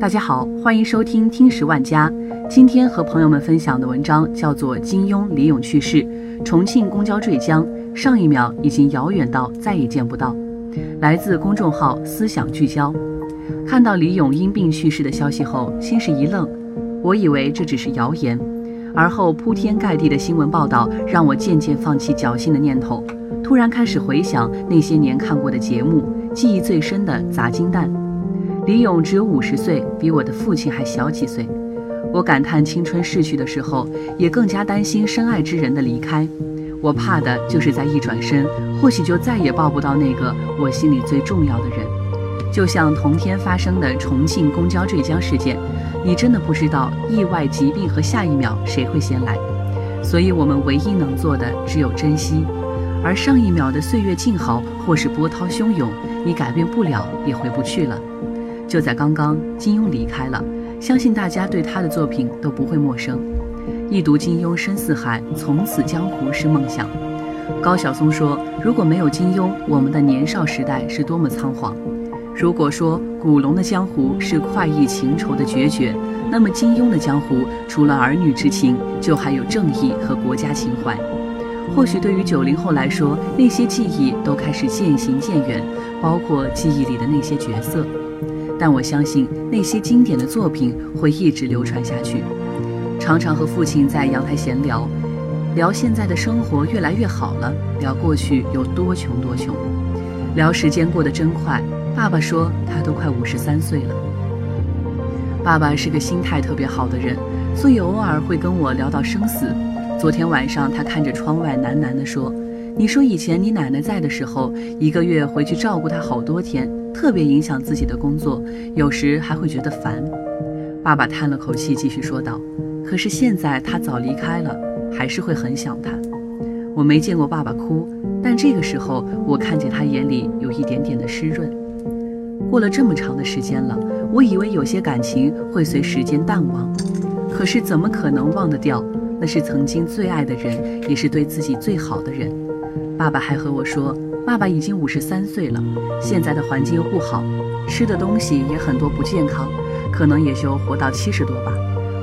大家好，欢迎收听听十万家。今天和朋友们分享的文章叫做《金庸、李咏去世，重庆公交坠江，上一秒已经遥远到再也见不到》。来自公众号思想聚焦。看到李咏因病去世的消息后，先是一愣，我以为这只是谣言。而后铺天盖地的新闻报道，让我渐渐放弃侥幸的念头，突然开始回想那些年看过的节目，记忆最深的砸金蛋。李咏只有五十岁，比我的父亲还小几岁。我感叹青春逝去的时候，也更加担心深爱之人的离开。我怕的就是在一转身，或许就再也抱不到那个我心里最重要的人。就像同天发生的重庆公交坠江事件，你真的不知道意外、疾病和下一秒谁会先来。所以我们唯一能做的只有珍惜。而上一秒的岁月静好，或是波涛汹涌，你改变不了，也回不去了。就在刚刚，金庸离开了。相信大家对他的作品都不会陌生。一读金庸深似海，从此江湖是梦想。高晓松说：“如果没有金庸，我们的年少时代是多么仓皇。如果说古龙的江湖是快意情仇的决绝，那么金庸的江湖除了儿女之情，就还有正义和国家情怀。或许对于九零后来说，那些记忆都开始渐行渐远，包括记忆里的那些角色。”但我相信那些经典的作品会一直流传下去。常常和父亲在阳台闲聊，聊现在的生活越来越好了，聊过去有多穷多穷，聊时间过得真快。爸爸说他都快五十三岁了。爸爸是个心态特别好的人，所以偶尔会跟我聊到生死。昨天晚上他看着窗外喃喃地说：“你说以前你奶奶在的时候，一个月回去照顾她好多天。”特别影响自己的工作，有时还会觉得烦。爸爸叹了口气，继续说道：“可是现在他早离开了，还是会很想他。我没见过爸爸哭，但这个时候我看见他眼里有一点点的湿润。过了这么长的时间了，我以为有些感情会随时间淡忘，可是怎么可能忘得掉？那是曾经最爱的人，也是对自己最好的人。爸爸还和我说。”爸爸已经五十三岁了，现在的环境又不好，吃的东西也很多不健康，可能也就活到七十多吧。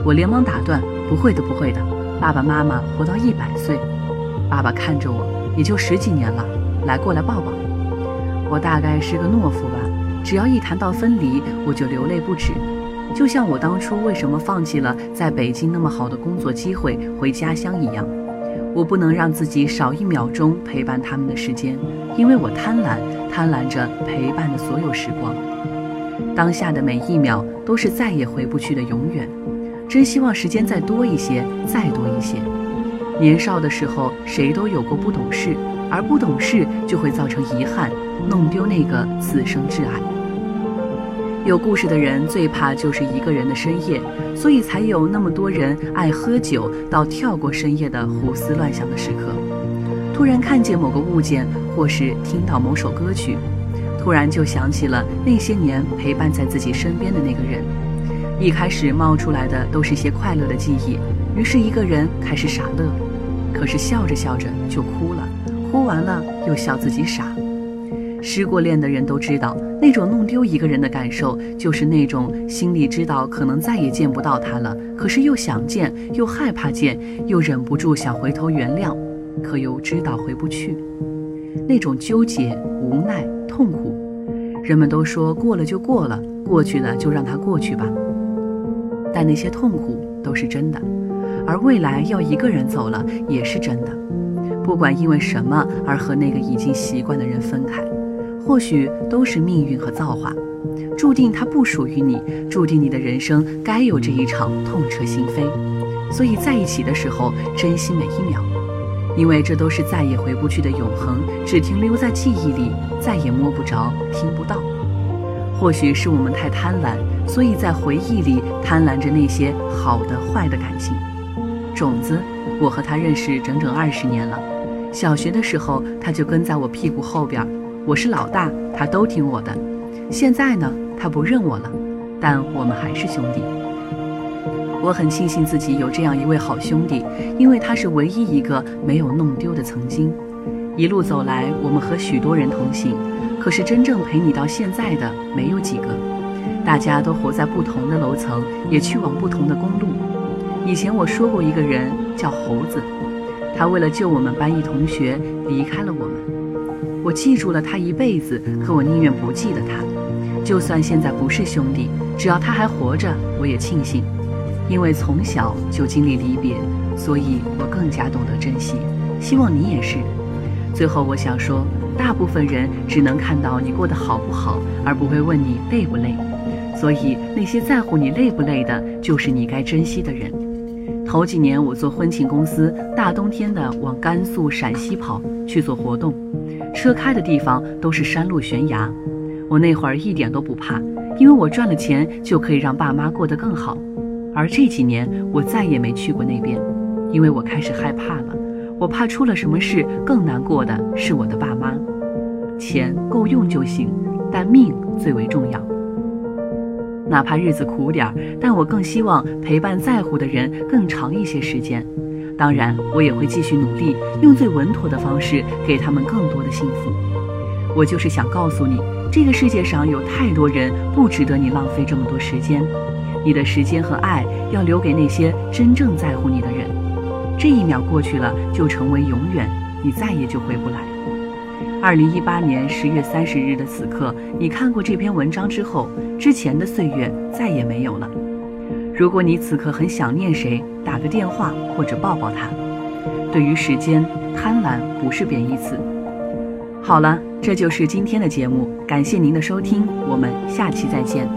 我连忙打断：“不会的，不会的，爸爸妈妈活到一百岁。”爸爸看着我，也就十几年了，来过来抱抱。我大概是个懦夫吧，只要一谈到分离，我就流泪不止。就像我当初为什么放弃了在北京那么好的工作机会，回家乡一样。我不能让自己少一秒钟陪伴他们的时间，因为我贪婪，贪婪着陪伴的所有时光。当下的每一秒都是再也回不去的永远。真希望时间再多一些，再多一些。年少的时候，谁都有过不懂事，而不懂事就会造成遗憾，弄丢那个此生挚爱。有故事的人最怕就是一个人的深夜，所以才有那么多人爱喝酒到跳过深夜的胡思乱想的时刻。突然看见某个物件，或是听到某首歌曲，突然就想起了那些年陪伴在自己身边的那个人。一开始冒出来的都是些快乐的记忆，于是一个人开始傻乐，可是笑着笑着就哭了，哭完了又笑自己傻。失过恋的人都知道，那种弄丢一个人的感受，就是那种心里知道可能再也见不到他了，可是又想见，又害怕见，又忍不住想回头原谅，可又知道回不去，那种纠结、无奈、痛苦。人们都说过了就过了，过去了就让它过去吧。但那些痛苦都是真的，而未来要一个人走了也是真的，不管因为什么而和那个已经习惯的人分开。或许都是命运和造化，注定它不属于你，注定你的人生该有这一场痛彻心扉。所以在一起的时候，珍惜每一秒，因为这都是再也回不去的永恒，只停留在记忆里，再也摸不着、听不到。或许是我们太贪婪，所以在回忆里贪婪着那些好的、坏的感情。种子，我和他认识整整二十年了，小学的时候他就跟在我屁股后边。我是老大，他都听我的。现在呢，他不认我了，但我们还是兄弟。我很庆幸自己有这样一位好兄弟，因为他是唯一一个没有弄丢的曾经。一路走来，我们和许多人同行，可是真正陪你到现在的没有几个。大家都活在不同的楼层，也去往不同的公路。以前我说过一个人叫猴子，他为了救我们班一同学离开了我们。我记住了他一辈子，可我宁愿不记得他。就算现在不是兄弟，只要他还活着，我也庆幸，因为从小就经历离别，所以我更加懂得珍惜。希望你也是。最后，我想说，大部分人只能看到你过得好不好，而不会问你累不累。所以，那些在乎你累不累的，就是你该珍惜的人。头几年，我做婚庆公司，大冬天的往甘肃、陕西跑去做活动，车开的地方都是山路悬崖。我那会儿一点都不怕，因为我赚了钱就可以让爸妈过得更好。而这几年，我再也没去过那边，因为我开始害怕了。我怕出了什么事，更难过的是我的爸妈。钱够用就行，但命最为重要。哪怕日子苦点儿，但我更希望陪伴在乎的人更长一些时间。当然，我也会继续努力，用最稳妥的方式给他们更多的幸福。我就是想告诉你，这个世界上有太多人不值得你浪费这么多时间。你的时间和爱要留给那些真正在乎你的人。这一秒过去了，就成为永远，你再也就回不来。二零一八年十月三十日的此刻，你看过这篇文章之后，之前的岁月再也没有了。如果你此刻很想念谁，打个电话或者抱抱他。对于时间，贪婪不是贬义词。好了，这就是今天的节目，感谢您的收听，我们下期再见。